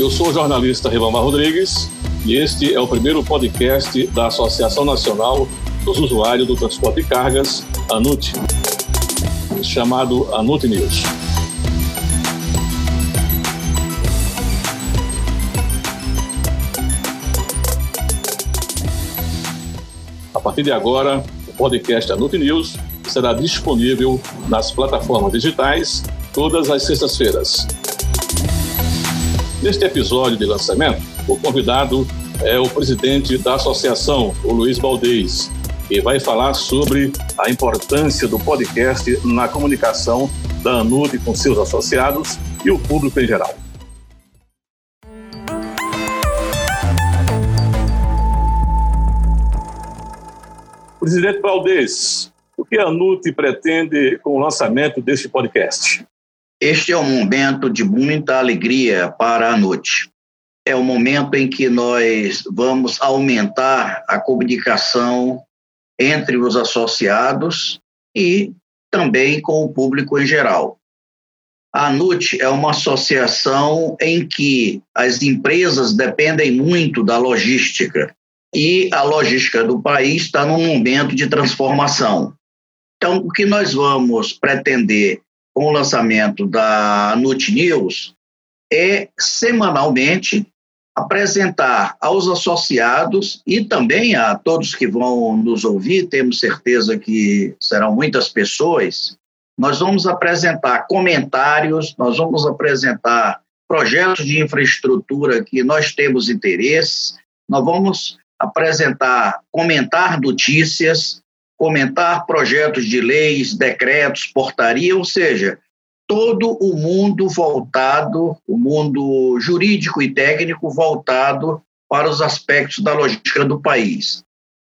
Eu sou o jornalista Ribamar Rodrigues e este é o primeiro podcast da Associação Nacional dos Usuários do Transporte de Cargas, ANUT, chamado ANUT News. A partir de agora, o podcast ANUT News será disponível nas plataformas digitais todas as sextas-feiras. Neste episódio de lançamento, o convidado é o presidente da associação, o Luiz Baldez, que vai falar sobre a importância do podcast na comunicação da ANUD com seus associados e o público em geral. Presidente Valdez, o que a ANUT pretende com o lançamento deste podcast? Este é um momento de muita alegria para a noite. É o momento em que nós vamos aumentar a comunicação entre os associados e também com o público em geral. A NUT é uma associação em que as empresas dependem muito da logística e a logística do país está num momento de transformação. Então, o que nós vamos pretender com o lançamento da NUT News é semanalmente apresentar aos associados e também a todos que vão nos ouvir, temos certeza que serão muitas pessoas, nós vamos apresentar comentários, nós vamos apresentar projetos de infraestrutura que nós temos interesse, nós vamos apresentar, comentar notícias, comentar projetos de leis, decretos, portaria, ou seja, todo o mundo voltado, o mundo jurídico e técnico voltado para os aspectos da logística do país.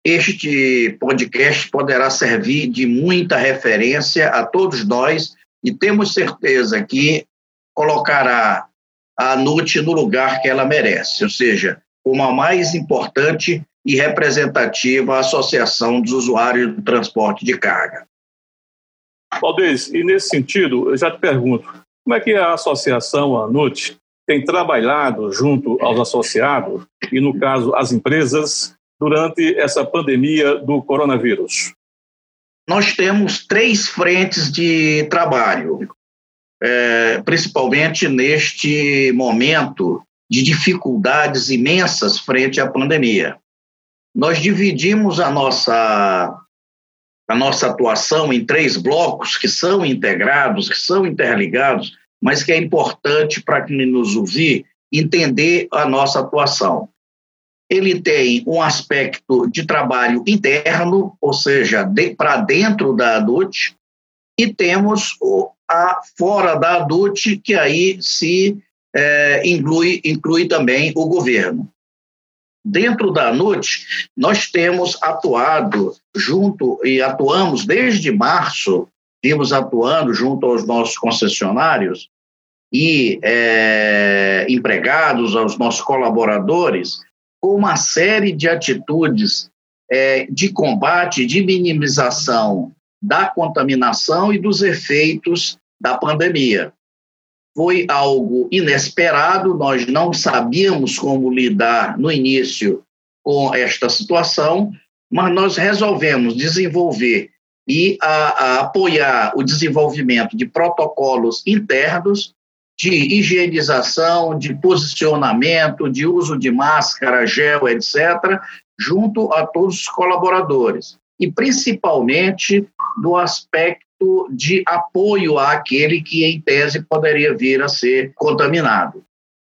Este podcast poderá servir de muita referência a todos nós e temos certeza que colocará a NUT no lugar que ela merece, ou seja, como a mais importante e representativa Associação dos Usuários do Transporte de Carga. Valdez, e nesse sentido, eu já te pergunto, como é que a associação ANUT tem trabalhado junto aos associados e, no caso, as empresas, durante essa pandemia do coronavírus? Nós temos três frentes de trabalho, é, principalmente neste momento de dificuldades imensas frente à pandemia nós dividimos a nossa, a nossa atuação em três blocos que são integrados, que são interligados, mas que é importante para quem nos ouvir entender a nossa atuação. Ele tem um aspecto de trabalho interno, ou seja, de, para dentro da ADUT, e temos o, a fora da ADUT, que aí se é, inclui, inclui também o governo. Dentro da NUT, nós temos atuado junto e atuamos desde março, vimos atuando junto aos nossos concessionários e é, empregados, aos nossos colaboradores, com uma série de atitudes é, de combate, de minimização da contaminação e dos efeitos da pandemia foi algo inesperado, nós não sabíamos como lidar no início com esta situação, mas nós resolvemos desenvolver e a, a apoiar o desenvolvimento de protocolos internos de higienização, de posicionamento, de uso de máscara, gel, etc., junto a todos os colaboradores. E principalmente do aspecto de apoio àquele que, em tese, poderia vir a ser contaminado.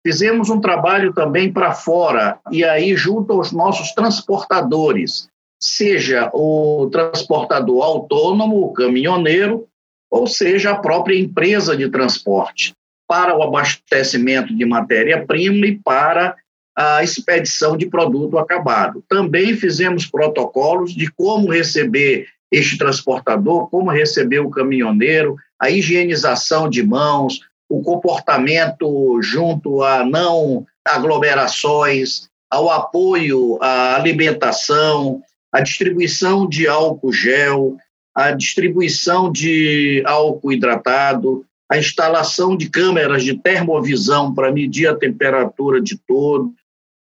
Fizemos um trabalho também para fora, e aí junto aos nossos transportadores, seja o transportador autônomo, o caminhoneiro, ou seja a própria empresa de transporte, para o abastecimento de matéria-prima e para a expedição de produto acabado. Também fizemos protocolos de como receber este transportador, como receber o caminhoneiro, a higienização de mãos, o comportamento junto a não aglomerações, ao apoio à alimentação, a distribuição de álcool gel, a distribuição de álcool hidratado, a instalação de câmeras de termovisão para medir a temperatura de todo.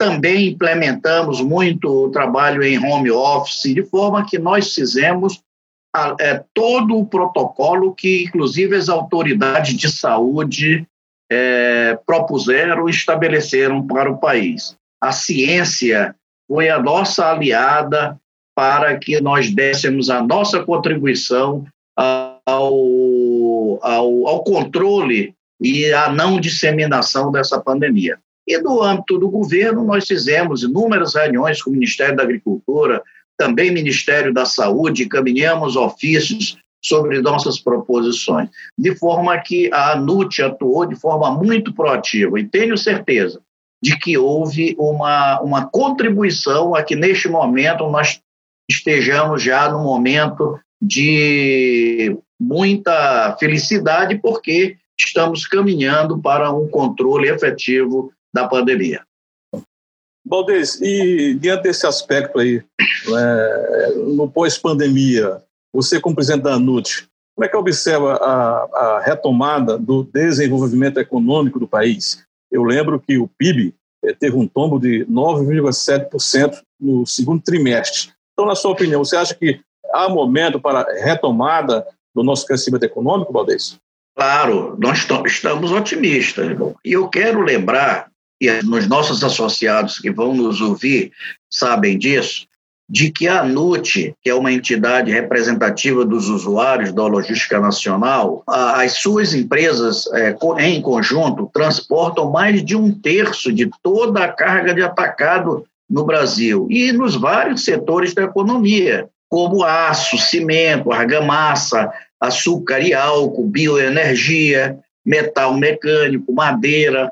Também implementamos muito o trabalho em home office, de forma que nós fizemos a, é, todo o protocolo que, inclusive, as autoridades de saúde é, propuseram e estabeleceram para o país. A ciência foi a nossa aliada para que nós dessemos a nossa contribuição ao, ao, ao controle e à não disseminação dessa pandemia. E no âmbito do governo, nós fizemos inúmeras reuniões com o Ministério da Agricultura, também Ministério da Saúde, caminhamos ofícios sobre nossas proposições, de forma que a ANUT atuou de forma muito proativa, e tenho certeza de que houve uma, uma contribuição a que, neste momento, nós estejamos já no momento de muita felicidade, porque estamos caminhando para um controle efetivo da pandemia. Valdez, e diante desse aspecto aí, é, no pós-pandemia, você como presidente da ANUT, como é que observa a, a, retomada do desenvolvimento econômico do país? Eu lembro que o PIB é, teve um tombo de 9,7% no segundo trimestre. Então, na sua opinião, você acha que há momento para retomada do nosso crescimento econômico, Valdez? Claro, nós estamos otimistas. E eu quero lembrar, e nos nossos associados que vão nos ouvir sabem disso, de que a ANUT, que é uma entidade representativa dos usuários da logística nacional, as suas empresas é, em conjunto transportam mais de um terço de toda a carga de atacado no Brasil e nos vários setores da economia, como aço, cimento, argamassa, açúcar e álcool, bioenergia, metal mecânico, madeira,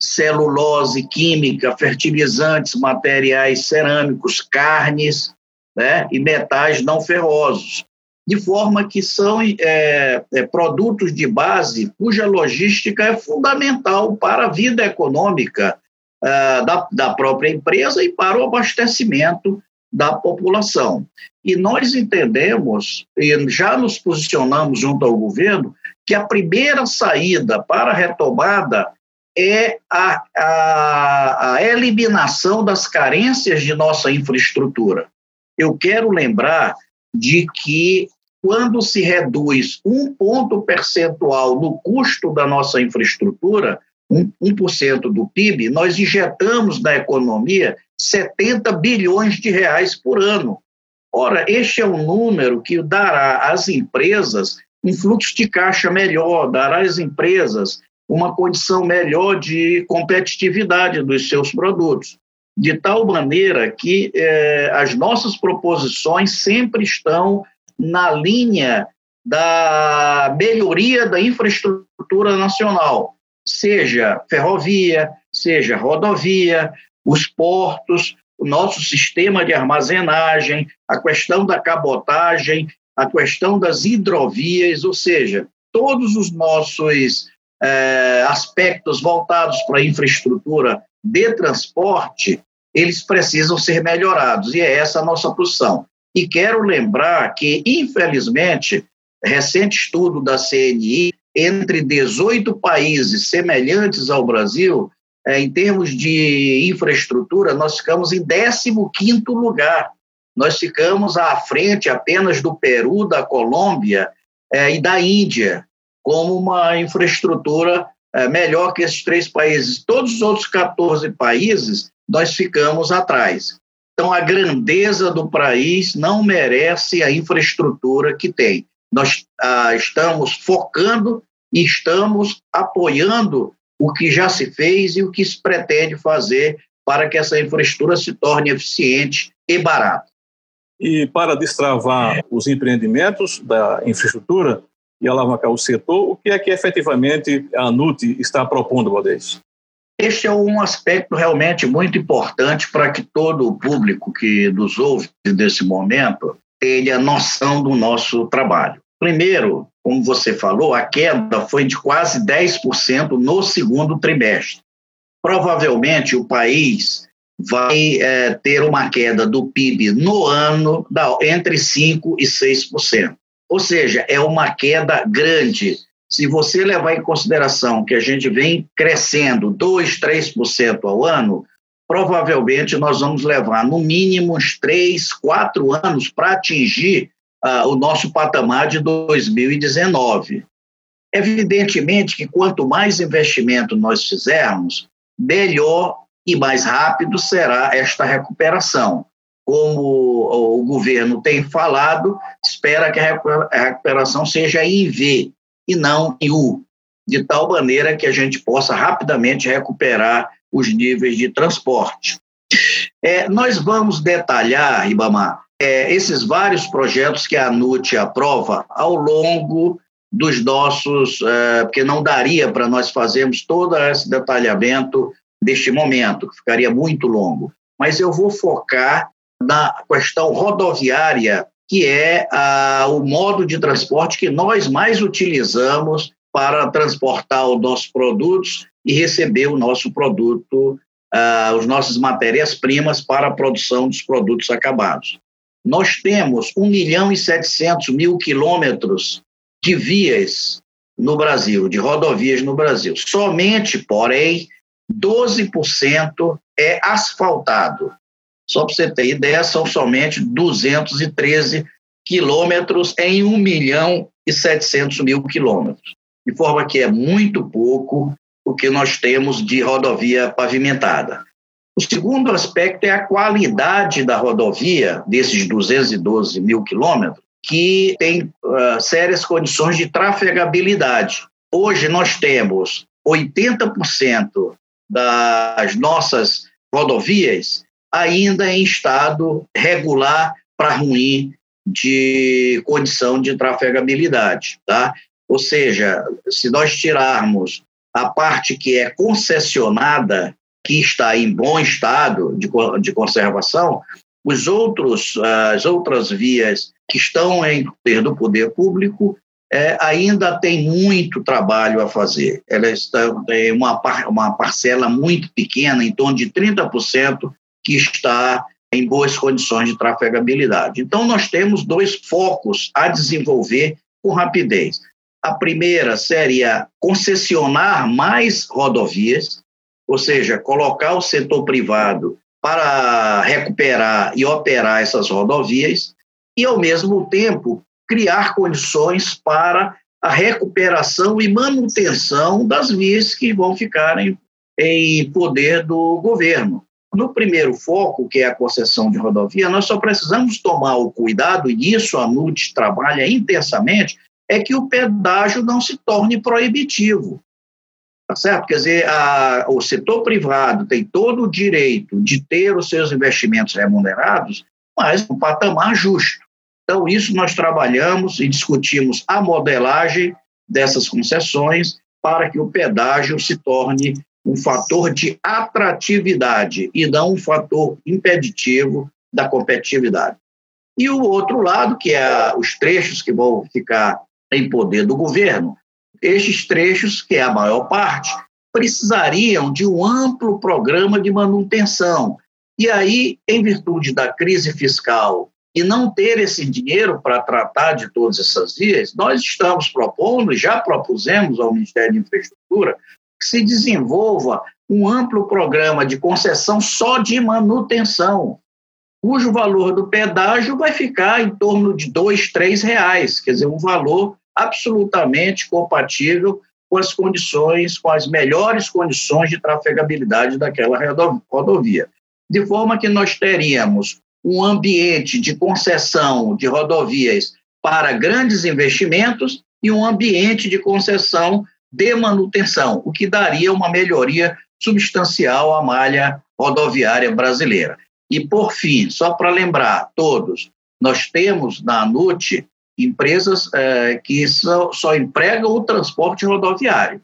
celulose química, fertilizantes, materiais cerâmicos, carnes né, e metais não ferrosos, de forma que são é, é, produtos de base cuja logística é fundamental para a vida econômica é, da, da própria empresa e para o abastecimento da população. E nós entendemos, e já nos posicionamos junto ao governo, que a primeira saída para a retomada é a, a, a eliminação das carências de nossa infraestrutura. Eu quero lembrar de que quando se reduz um ponto percentual no custo da nossa infraestrutura, 1%, do PIB, nós injetamos na economia 70 bilhões de reais por ano. Ora, este é um número que dará às empresas um fluxo de caixa melhor, dará às empresas uma condição melhor de competitividade dos seus produtos, de tal maneira que eh, as nossas proposições sempre estão na linha da melhoria da infraestrutura nacional, seja ferrovia, seja rodovia, os portos, o nosso sistema de armazenagem, a questão da cabotagem, a questão das hidrovias, ou seja, todos os nossos é, aspectos voltados para a infraestrutura de transporte, eles precisam ser melhorados, e é essa a nossa posição. E quero lembrar que, infelizmente, recente estudo da CNI, entre 18 países semelhantes ao Brasil, é, em termos de infraestrutura, nós ficamos em 15º lugar. Nós ficamos à frente apenas do Peru, da Colômbia é, e da Índia como uma infraestrutura é, melhor que esses três países. Todos os outros 14 países, nós ficamos atrás. Então, a grandeza do país não merece a infraestrutura que tem. Nós ah, estamos focando e estamos apoiando o que já se fez e o que se pretende fazer para que essa infraestrutura se torne eficiente e barata. E para destravar os empreendimentos da infraestrutura, e alavancar o setor, o que é que efetivamente a ANUT está propondo, Valdez? Este é um aspecto realmente muito importante para que todo o público que nos ouve nesse momento tenha noção do nosso trabalho. Primeiro, como você falou, a queda foi de quase 10% no segundo trimestre. Provavelmente o país vai é, ter uma queda do PIB no ano da, entre 5% e 6%. Ou seja, é uma queda grande se você levar em consideração que a gente vem crescendo 2, 3% ao ano, provavelmente nós vamos levar no mínimo uns 3, 4 anos para atingir uh, o nosso patamar de 2019. Evidentemente que quanto mais investimento nós fizermos, melhor e mais rápido será esta recuperação. Como o governo tem falado, espera que a recuperação seja em V e não em U, de tal maneira que a gente possa rapidamente recuperar os níveis de transporte. É, nós vamos detalhar, Ribamar, é, esses vários projetos que a NUT aprova ao longo dos nossos, é, porque não daria para nós fazermos todo esse detalhamento deste momento, que ficaria muito longo. Mas eu vou focar na questão rodoviária, que é a, o modo de transporte que nós mais utilizamos para transportar os nossos produtos e receber o nosso produto, uh, os nossas matérias-primas para a produção dos produtos acabados. Nós temos 1 milhão e 700 mil quilômetros de vias no Brasil, de rodovias no Brasil. Somente, porém, 12% é asfaltado. Só para você ter ideia, são somente 213 quilômetros em 1 milhão e 700 mil quilômetros. De forma que é muito pouco o que nós temos de rodovia pavimentada. O segundo aspecto é a qualidade da rodovia, desses 212 mil quilômetros, que tem uh, sérias condições de trafegabilidade. Hoje nós temos 80% das nossas rodovias ainda em estado regular para ruim de condição de trafegabilidade, tá? Ou seja, se nós tirarmos a parte que é concessionada, que está em bom estado de, de conservação, os outros, as outras vias que estão em poder do poder público é, ainda tem muito trabalho a fazer. Elas têm uma, uma parcela muito pequena, em torno de 30%, que está em boas condições de trafegabilidade. Então, nós temos dois focos a desenvolver com rapidez. A primeira seria concessionar mais rodovias, ou seja, colocar o setor privado para recuperar e operar essas rodovias, e, ao mesmo tempo, criar condições para a recuperação e manutenção das vias que vão ficar em, em poder do governo. No primeiro foco, que é a concessão de rodovia, nós só precisamos tomar o cuidado, e isso a NUT trabalha intensamente, é que o pedágio não se torne proibitivo. Tá certo? Quer dizer, a, o setor privado tem todo o direito de ter os seus investimentos remunerados, mas um patamar justo. Então, isso nós trabalhamos e discutimos a modelagem dessas concessões para que o pedágio se torne um fator de atratividade e não um fator impeditivo da competitividade. E o outro lado, que é os trechos que vão ficar em poder do governo, estes trechos, que é a maior parte, precisariam de um amplo programa de manutenção. E aí, em virtude da crise fiscal e não ter esse dinheiro para tratar de todas essas vias, nós estamos propondo, já propusemos ao Ministério de Infraestrutura, que se desenvolva um amplo programa de concessão só de manutenção, cujo valor do pedágio vai ficar em torno de dois, três reais, quer dizer, um valor absolutamente compatível com as condições, com as melhores condições de trafegabilidade daquela rodovia. De forma que nós teríamos um ambiente de concessão de rodovias para grandes investimentos e um ambiente de concessão de manutenção, o que daria uma melhoria substancial à malha rodoviária brasileira. E, por fim, só para lembrar todos, nós temos na ANUT empresas é, que só, só empregam o transporte rodoviário.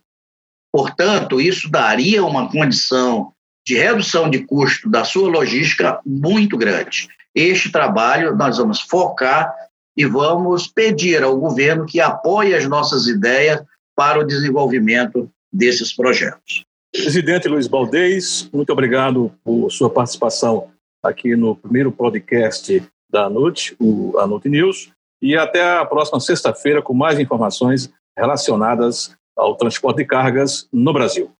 Portanto, isso daria uma condição de redução de custo da sua logística muito grande. Este trabalho nós vamos focar e vamos pedir ao governo que apoie as nossas ideias para o desenvolvimento desses projetos. Presidente Luiz Baldez, muito obrigado por sua participação aqui no primeiro podcast da NUT, o ANUT News. E até a próxima sexta-feira com mais informações relacionadas ao transporte de cargas no Brasil.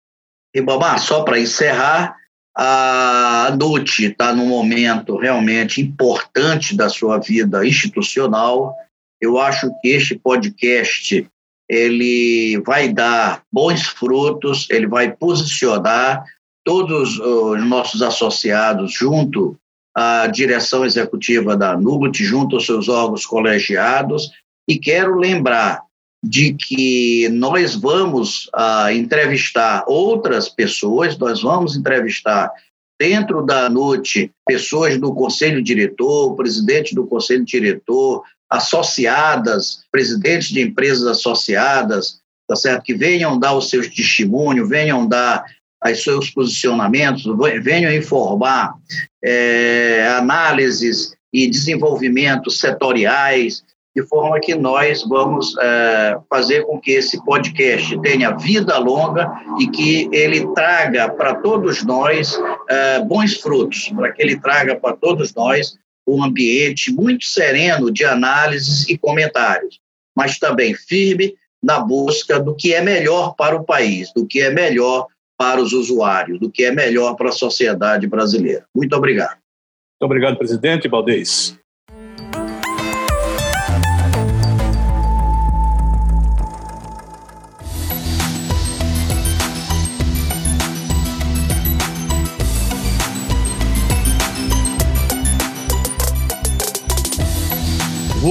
E, Babá, só para encerrar, a NUT está num momento realmente importante da sua vida institucional. Eu acho que este podcast ele vai dar bons frutos, ele vai posicionar todos os nossos associados junto à direção executiva da NUBUT, junto aos seus órgãos colegiados, e quero lembrar de que nós vamos uh, entrevistar outras pessoas, nós vamos entrevistar dentro da NUT pessoas do conselho diretor, o presidente do conselho diretor, associadas, presidentes de empresas associadas, tá certo? Que venham dar os seus testemunhos, venham dar os seus posicionamentos, venham informar é, análises e desenvolvimentos setoriais, de forma que nós vamos é, fazer com que esse podcast tenha vida longa e que ele traga para todos nós é, bons frutos, para que ele traga para todos nós um ambiente muito sereno de análises e comentários, mas também firme na busca do que é melhor para o país, do que é melhor para os usuários, do que é melhor para a sociedade brasileira. Muito obrigado. Muito obrigado, presidente Valdez.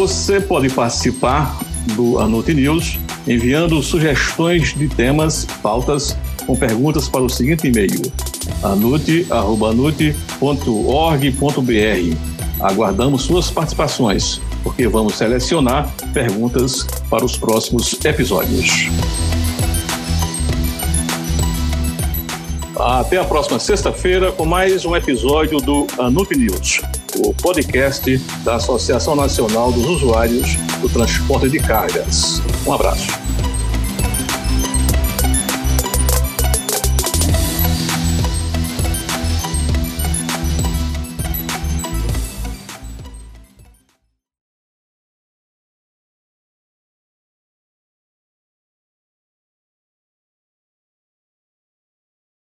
Você pode participar do Anote News enviando sugestões de temas, pautas com perguntas para o seguinte e-mail: anute.org.br. Aguardamos suas participações, porque vamos selecionar perguntas para os próximos episódios. Até a próxima sexta-feira com mais um episódio do Anut News, o podcast da Associação Nacional dos Usuários do Transporte de Cargas. Um abraço.